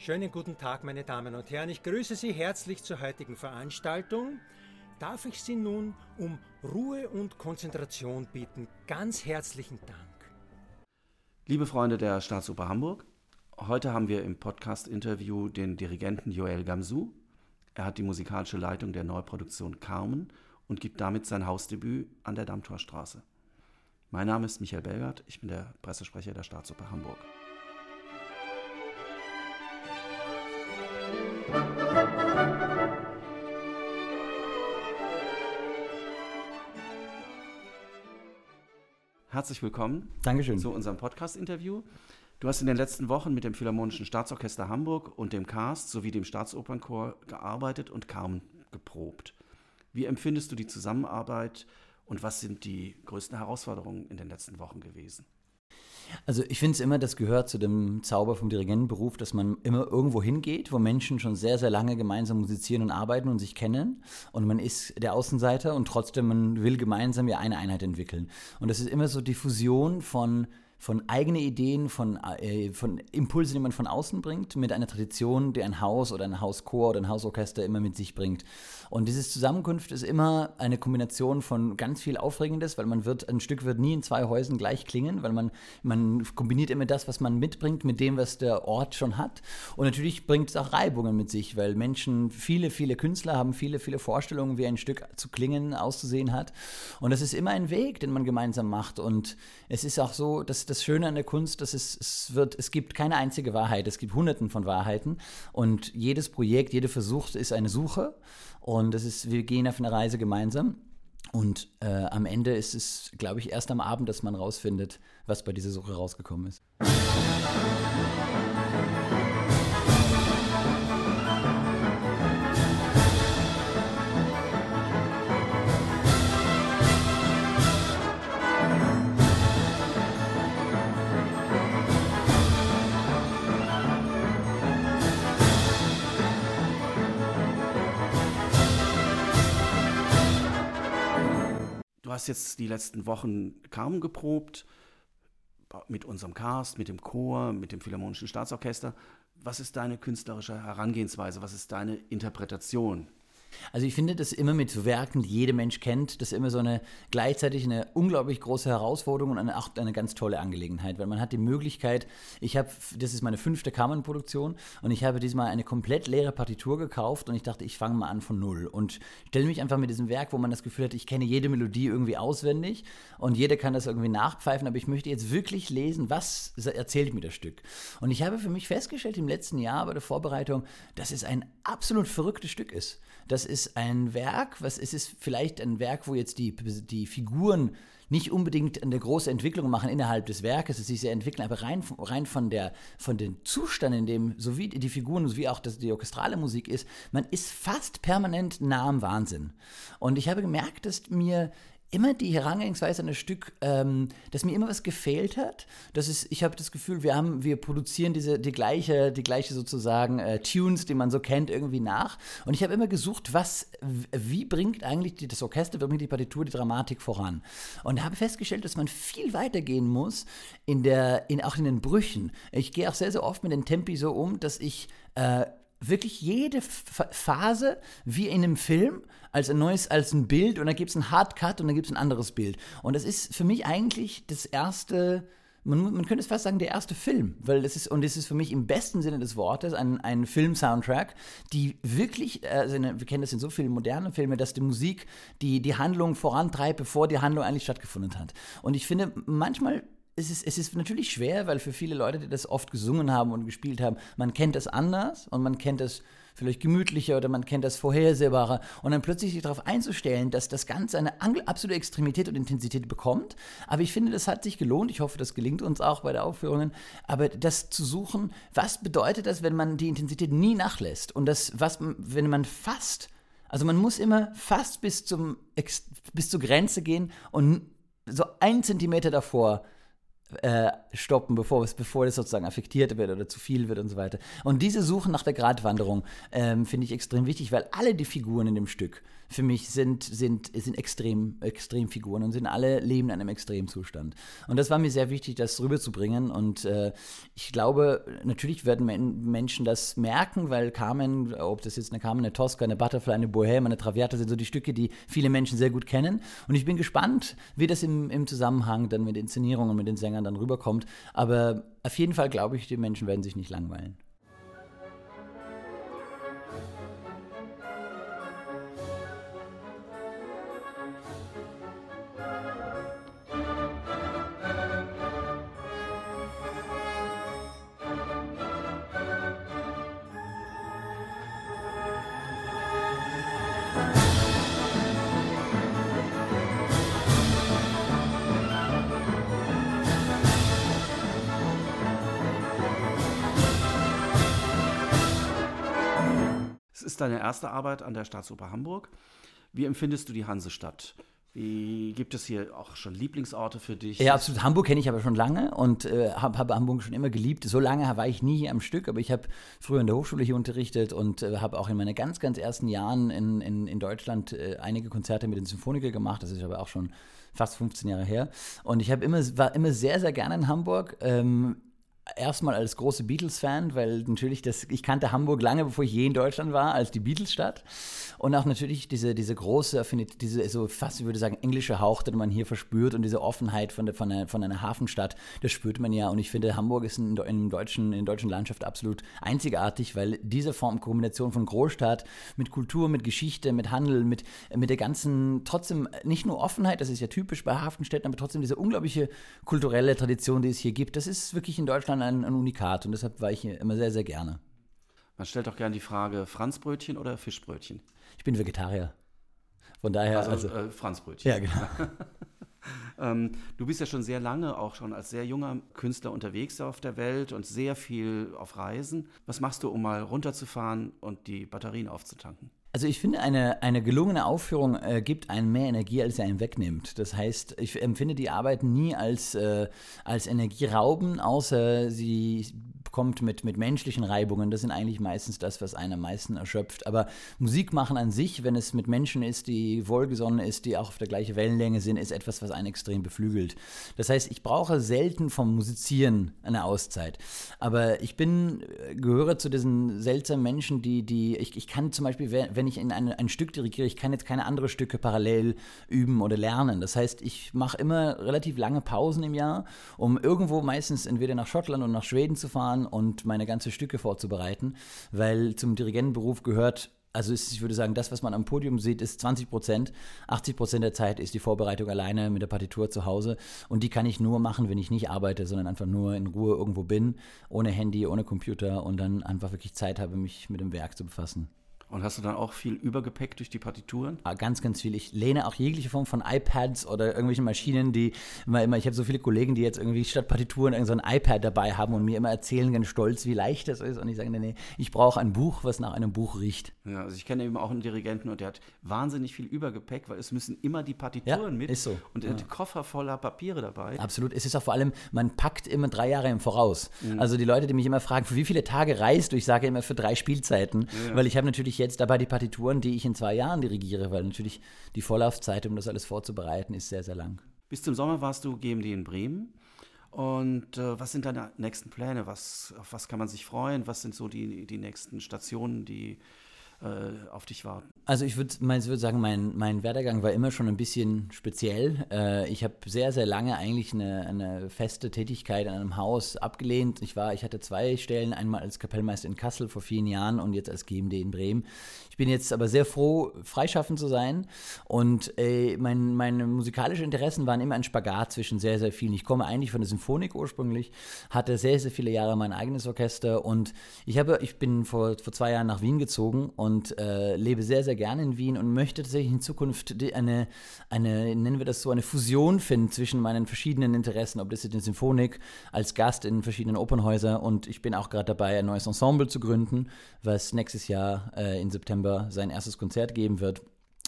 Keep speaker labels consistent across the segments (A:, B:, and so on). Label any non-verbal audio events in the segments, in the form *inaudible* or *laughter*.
A: Schönen guten Tag, meine Damen und Herren. Ich grüße Sie herzlich zur heutigen Veranstaltung. Darf ich Sie nun um Ruhe und Konzentration bitten? Ganz herzlichen Dank.
B: Liebe Freunde der Staatsoper Hamburg, heute haben wir im Podcast-Interview den Dirigenten Joel Gamsu. Er hat die musikalische Leitung der Neuproduktion Carmen und gibt damit sein Hausdebüt an der Dammtorstraße. Mein Name ist Michael Belgert, ich bin der Pressesprecher der Staatsoper Hamburg. Herzlich willkommen
C: Dankeschön.
B: zu unserem Podcast-Interview. Du hast in den letzten Wochen mit dem Philharmonischen Staatsorchester Hamburg und dem Cast sowie dem Staatsopernchor gearbeitet und Carmen geprobt. Wie empfindest du die Zusammenarbeit und was sind die größten Herausforderungen in den letzten Wochen gewesen?
C: Also ich finde es immer, das gehört zu dem Zauber vom Dirigentenberuf, dass man immer irgendwo hingeht, wo Menschen schon sehr, sehr lange gemeinsam musizieren und arbeiten und sich kennen. Und man ist der Außenseiter und trotzdem man will gemeinsam ja eine Einheit entwickeln. Und das ist immer so die Fusion von von eigenen Ideen, von, äh, von Impulsen, die man von außen bringt, mit einer Tradition, die ein Haus oder ein Hauschor oder ein Hausorchester immer mit sich bringt. Und diese Zusammenkunft ist immer eine Kombination von ganz viel Aufregendes, weil man wird, ein Stück wird nie in zwei Häusern gleich klingen, weil man, man kombiniert immer das, was man mitbringt, mit dem, was der Ort schon hat. Und natürlich bringt es auch Reibungen mit sich, weil Menschen, viele, viele Künstler haben viele, viele Vorstellungen, wie ein Stück zu klingen, auszusehen hat. Und das ist immer ein Weg, den man gemeinsam macht. Und es ist auch so, dass das Schöne an der Kunst, dass es, es wird, es gibt keine einzige Wahrheit, es gibt Hunderten von Wahrheiten und jedes Projekt, jeder Versuch ist eine Suche und das ist, wir gehen auf eine Reise gemeinsam. Und äh, am Ende ist es, glaube ich, erst am Abend, dass man rausfindet, was bei dieser Suche rausgekommen ist.
B: Jetzt die letzten Wochen Carmen geprobt, mit unserem Cast, mit dem Chor, mit dem Philharmonischen Staatsorchester. Was ist deine künstlerische Herangehensweise? Was ist deine Interpretation?
C: Also ich finde, dass immer mit Werken, die jeder Mensch kennt, das ist immer so eine gleichzeitig eine unglaublich große Herausforderung und eine, auch eine ganz tolle Angelegenheit, weil man hat die Möglichkeit, ich habe, das ist meine fünfte Kammernproduktion und ich habe diesmal eine komplett leere Partitur gekauft und ich dachte, ich fange mal an von null und stelle mich einfach mit diesem Werk, wo man das Gefühl hat, ich kenne jede Melodie irgendwie auswendig und jeder kann das irgendwie nachpfeifen, aber ich möchte jetzt wirklich lesen, was erzählt mir das Stück. Und ich habe für mich festgestellt im letzten Jahr bei der Vorbereitung, dass es ein absolut verrücktes Stück ist. Das ist ein Werk, was es ist vielleicht ein Werk, wo jetzt die, die Figuren nicht unbedingt eine große Entwicklung machen innerhalb des Werkes, sie sich entwickeln, aber rein, rein von, der, von dem Zustand, in dem sowie die Figuren, sowie auch das, die orchestrale Musik ist, man ist fast permanent nah am Wahnsinn. Und ich habe gemerkt, dass mir immer die Herangehensweise an das Stück, ähm, dass mir immer was gefehlt hat. Das ist, ich habe das Gefühl, wir haben, wir produzieren diese, die gleiche, die gleiche sozusagen äh, Tunes, die man so kennt, irgendwie nach. Und ich habe immer gesucht, was, wie bringt eigentlich die, das Orchester, wie bringt die Partitur, die Dramatik voran. Und habe festgestellt, dass man viel weiter gehen muss in der, in, auch in den Brüchen. Ich gehe auch sehr, sehr oft mit den Tempi so um, dass ich äh, wirklich jede Phase wie in einem Film als ein neues, als ein Bild und dann gibt es einen Hardcut und dann gibt es ein anderes Bild. Und das ist für mich eigentlich das erste, man, man könnte es fast sagen, der erste Film, weil das ist, und das ist für mich im besten Sinne des Wortes ein, ein Film-Soundtrack, die wirklich, also wir kennen das in so vielen modernen Filmen, dass die Musik die, die Handlung vorantreibt, bevor die Handlung eigentlich stattgefunden hat. Und ich finde, manchmal es ist, es ist natürlich schwer, weil für viele Leute, die das oft gesungen haben und gespielt haben, man kennt das anders und man kennt es vielleicht gemütlicher oder man kennt das vorhersehbarer und dann plötzlich sich darauf einzustellen, dass das Ganze eine absolute Extremität und Intensität bekommt. Aber ich finde, das hat sich gelohnt. Ich hoffe, das gelingt uns auch bei der Aufführungen. Aber das zu suchen, was bedeutet das, wenn man die Intensität nie nachlässt und das, was, wenn man fast, also man muss immer fast bis zum bis zur Grenze gehen und so ein Zentimeter davor äh, stoppen, bevor es, bevor es sozusagen affektiert wird oder zu viel wird und so weiter. Und diese Suche nach der Gratwanderung ähm, finde ich extrem wichtig, weil alle die Figuren in dem Stück für mich sind, sind, sind extrem, Extremfiguren und sind alle leben in einem Extremzustand. Und das war mir sehr wichtig, das rüberzubringen. Und äh, ich glaube, natürlich werden Men Menschen das merken, weil Carmen, ob das jetzt eine Carmen, eine Tosca, eine Butterfly, eine Bohème, eine Traviata sind so die Stücke, die viele Menschen sehr gut kennen. Und ich bin gespannt, wie das im, im Zusammenhang dann mit Inszenierungen und mit den Sängern dann rüberkommt. Aber auf jeden Fall glaube ich, die Menschen werden sich nicht langweilen.
B: Ist deine erste Arbeit an der Staatsoper Hamburg. Wie empfindest du die Hansestadt? Wie, gibt es hier auch schon Lieblingsorte für dich?
C: Ja, absolut. Hamburg kenne ich aber schon lange und äh, habe hab Hamburg schon immer geliebt. So lange war ich nie hier am Stück, aber ich habe früher in der Hochschule hier unterrichtet und äh, habe auch in meinen ganz, ganz ersten Jahren in, in, in Deutschland äh, einige Konzerte mit den Symphoniker gemacht. Das ist aber auch schon fast 15 Jahre her. Und ich immer, war immer sehr, sehr gerne in Hamburg. Ähm, erstmal als große Beatles-Fan, weil natürlich das, ich kannte Hamburg lange, bevor ich je in Deutschland war, als die Beatles-Stadt. Und auch natürlich diese, diese große, diese so fast, ich würde sagen, englische Hauch, den man hier verspürt und diese Offenheit von, der, von, einer, von einer Hafenstadt, das spürt man ja. Und ich finde, Hamburg ist in, in, deutschen, in der deutschen Landschaft absolut einzigartig, weil diese Form, Kombination von Großstadt mit Kultur, mit Geschichte, mit Handel, mit, mit der ganzen, trotzdem nicht nur Offenheit, das ist ja typisch bei Hafenstädten, aber trotzdem diese unglaubliche kulturelle Tradition, die es hier gibt, das ist wirklich in Deutschland schon ein, ein Unikat und deshalb war ich hier immer sehr, sehr gerne.
B: Man stellt auch gerne die Frage, Franzbrötchen oder Fischbrötchen?
C: Ich bin Vegetarier. Von daher.
B: Also, also äh, Franzbrötchen.
C: Ja, genau. *laughs* *laughs*
B: ähm, du bist ja schon sehr lange, auch schon als sehr junger Künstler unterwegs auf der Welt und sehr viel auf Reisen. Was machst du, um mal runterzufahren und die Batterien aufzutanken?
C: Also ich finde, eine, eine gelungene Aufführung äh, gibt einem mehr Energie, als sie einem wegnimmt. Das heißt, ich empfinde die Arbeit nie als, äh, als Energierauben, außer sie kommt mit, mit menschlichen Reibungen. Das sind eigentlich meistens das, was einen am meisten erschöpft. Aber Musik machen an sich, wenn es mit Menschen ist, die wohlgesonnen ist, die auch auf der gleichen Wellenlänge sind, ist etwas, was einen extrem beflügelt. Das heißt, ich brauche selten vom Musizieren eine Auszeit. Aber ich bin, äh, gehöre zu diesen seltsamen Menschen, die, die ich, ich kann zum Beispiel, wenn ich in ein, ein Stück dirigiere, ich kann jetzt keine anderen Stücke parallel üben oder lernen. Das heißt, ich mache immer relativ lange Pausen im Jahr, um irgendwo meistens entweder nach Schottland oder nach Schweden zu fahren und meine ganzen Stücke vorzubereiten, weil zum Dirigentenberuf gehört also ist, ich würde sagen, das, was man am Podium sieht, ist 20 Prozent. 80 Prozent der Zeit ist die Vorbereitung alleine mit der Partitur zu Hause. Und die kann ich nur machen, wenn ich nicht arbeite, sondern einfach nur in Ruhe irgendwo bin, ohne Handy, ohne Computer und dann einfach wirklich Zeit habe, mich mit dem Werk zu befassen.
B: Und hast du dann auch viel Übergepäck durch die Partituren?
C: Ah, ganz, ganz viel. Ich lehne auch jegliche Form von iPads oder irgendwelchen Maschinen, die immer, immer ich habe so viele Kollegen, die jetzt irgendwie statt Partituren irgend so ein iPad dabei haben und mir immer erzählen, ganz stolz, wie leicht das ist. Und ich sage, nee, nee, ich brauche ein Buch, was nach einem Buch riecht.
B: Ja, also ich kenne eben auch einen Dirigenten und der hat wahnsinnig viel Übergepäck, weil es müssen immer die Partituren ja, mit.
C: Ist so.
B: Und er ja. hat Koffer voller Papiere dabei.
C: Absolut. Es ist auch vor allem, man packt immer drei Jahre im Voraus. Mhm. Also die Leute, die mich immer fragen, für wie viele Tage reist du? Ich sage immer für drei Spielzeiten, ja. weil ich habe natürlich jetzt dabei die Partitur Touren, die ich in zwei Jahren dirigiere, weil natürlich die Vorlaufzeit, um das alles vorzubereiten, ist sehr, sehr lang.
B: Bis zum Sommer warst du GMD in Bremen. Und äh, was sind deine nächsten Pläne? Was, auf was kann man sich freuen? Was sind so die, die nächsten Stationen, die äh, auf dich warten?
C: Also ich würde würd sagen, mein, mein Werdegang war immer schon ein bisschen speziell. Äh, ich habe sehr, sehr lange eigentlich eine, eine feste Tätigkeit in einem Haus abgelehnt. Ich war, ich hatte zwei Stellen, einmal als Kapellmeister in Kassel vor vielen Jahren und jetzt als GMD in Bremen. Ich bin jetzt aber sehr froh, freischaffend zu sein. Und äh, mein, meine musikalischen Interessen waren immer ein Spagat zwischen sehr, sehr vielen. Ich komme eigentlich von der Symphonik ursprünglich, hatte sehr, sehr viele Jahre mein eigenes Orchester und ich habe, ich bin vor, vor zwei Jahren nach Wien gezogen und und äh, lebe sehr, sehr gerne in Wien und möchte tatsächlich in Zukunft eine, eine, nennen wir das so, eine Fusion finden zwischen meinen verschiedenen Interessen, ob das jetzt in Symphonik, als Gast in verschiedenen Opernhäusern und ich bin auch gerade dabei, ein neues Ensemble zu gründen, was nächstes Jahr äh, im September sein erstes Konzert geben wird.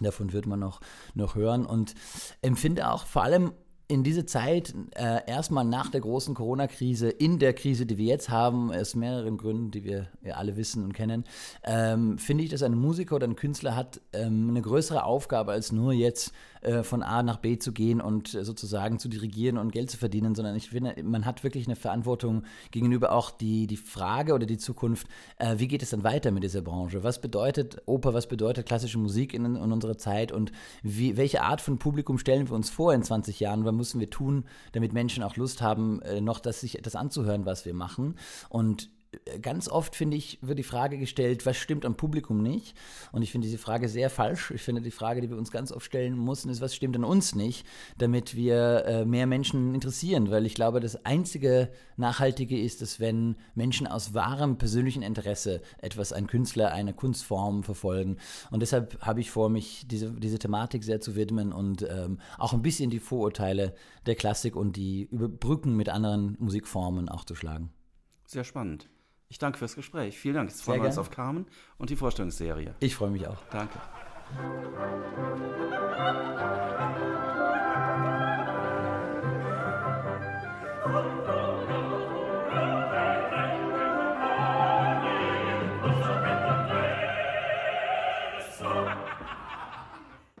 C: Davon wird man noch, noch hören und empfinde auch vor allem in diese Zeit, äh, erstmal nach der großen Corona-Krise, in der Krise, die wir jetzt haben, aus mehreren Gründen, die wir ja alle wissen und kennen, ähm, finde ich, dass ein Musiker oder ein Künstler hat ähm, eine größere Aufgabe, als nur jetzt äh, von A nach B zu gehen und äh, sozusagen zu dirigieren und Geld zu verdienen, sondern ich finde, man hat wirklich eine Verantwortung gegenüber auch die, die Frage oder die Zukunft, äh, wie geht es dann weiter mit dieser Branche? Was bedeutet Oper, was bedeutet klassische Musik in, in unserer Zeit und wie, welche Art von Publikum stellen wir uns vor in 20 Jahren? Was müssen wir tun, damit Menschen auch Lust haben, äh, noch das, sich etwas anzuhören, was wir machen? Und ganz oft, finde ich, wird die Frage gestellt, was stimmt am Publikum nicht? Und ich finde diese Frage sehr falsch. Ich finde, die Frage, die wir uns ganz oft stellen müssen, ist, was stimmt an uns nicht, damit wir äh, mehr Menschen interessieren? Weil ich glaube, das einzige Nachhaltige ist, dass wenn Menschen aus wahrem persönlichen Interesse etwas, ein Künstler, eine Kunstform verfolgen. Und deshalb habe ich vor, mich diese, diese Thematik sehr zu widmen und ähm, auch ein bisschen die Vorurteile der Klassik und die Überbrücken mit anderen Musikformen auch zu schlagen.
B: Sehr spannend. Ich danke fürs Gespräch. Vielen Dank. Jetzt freuen wir uns auf Carmen und die Vorstellungsserie.
C: Ich freue mich auch.
B: Danke.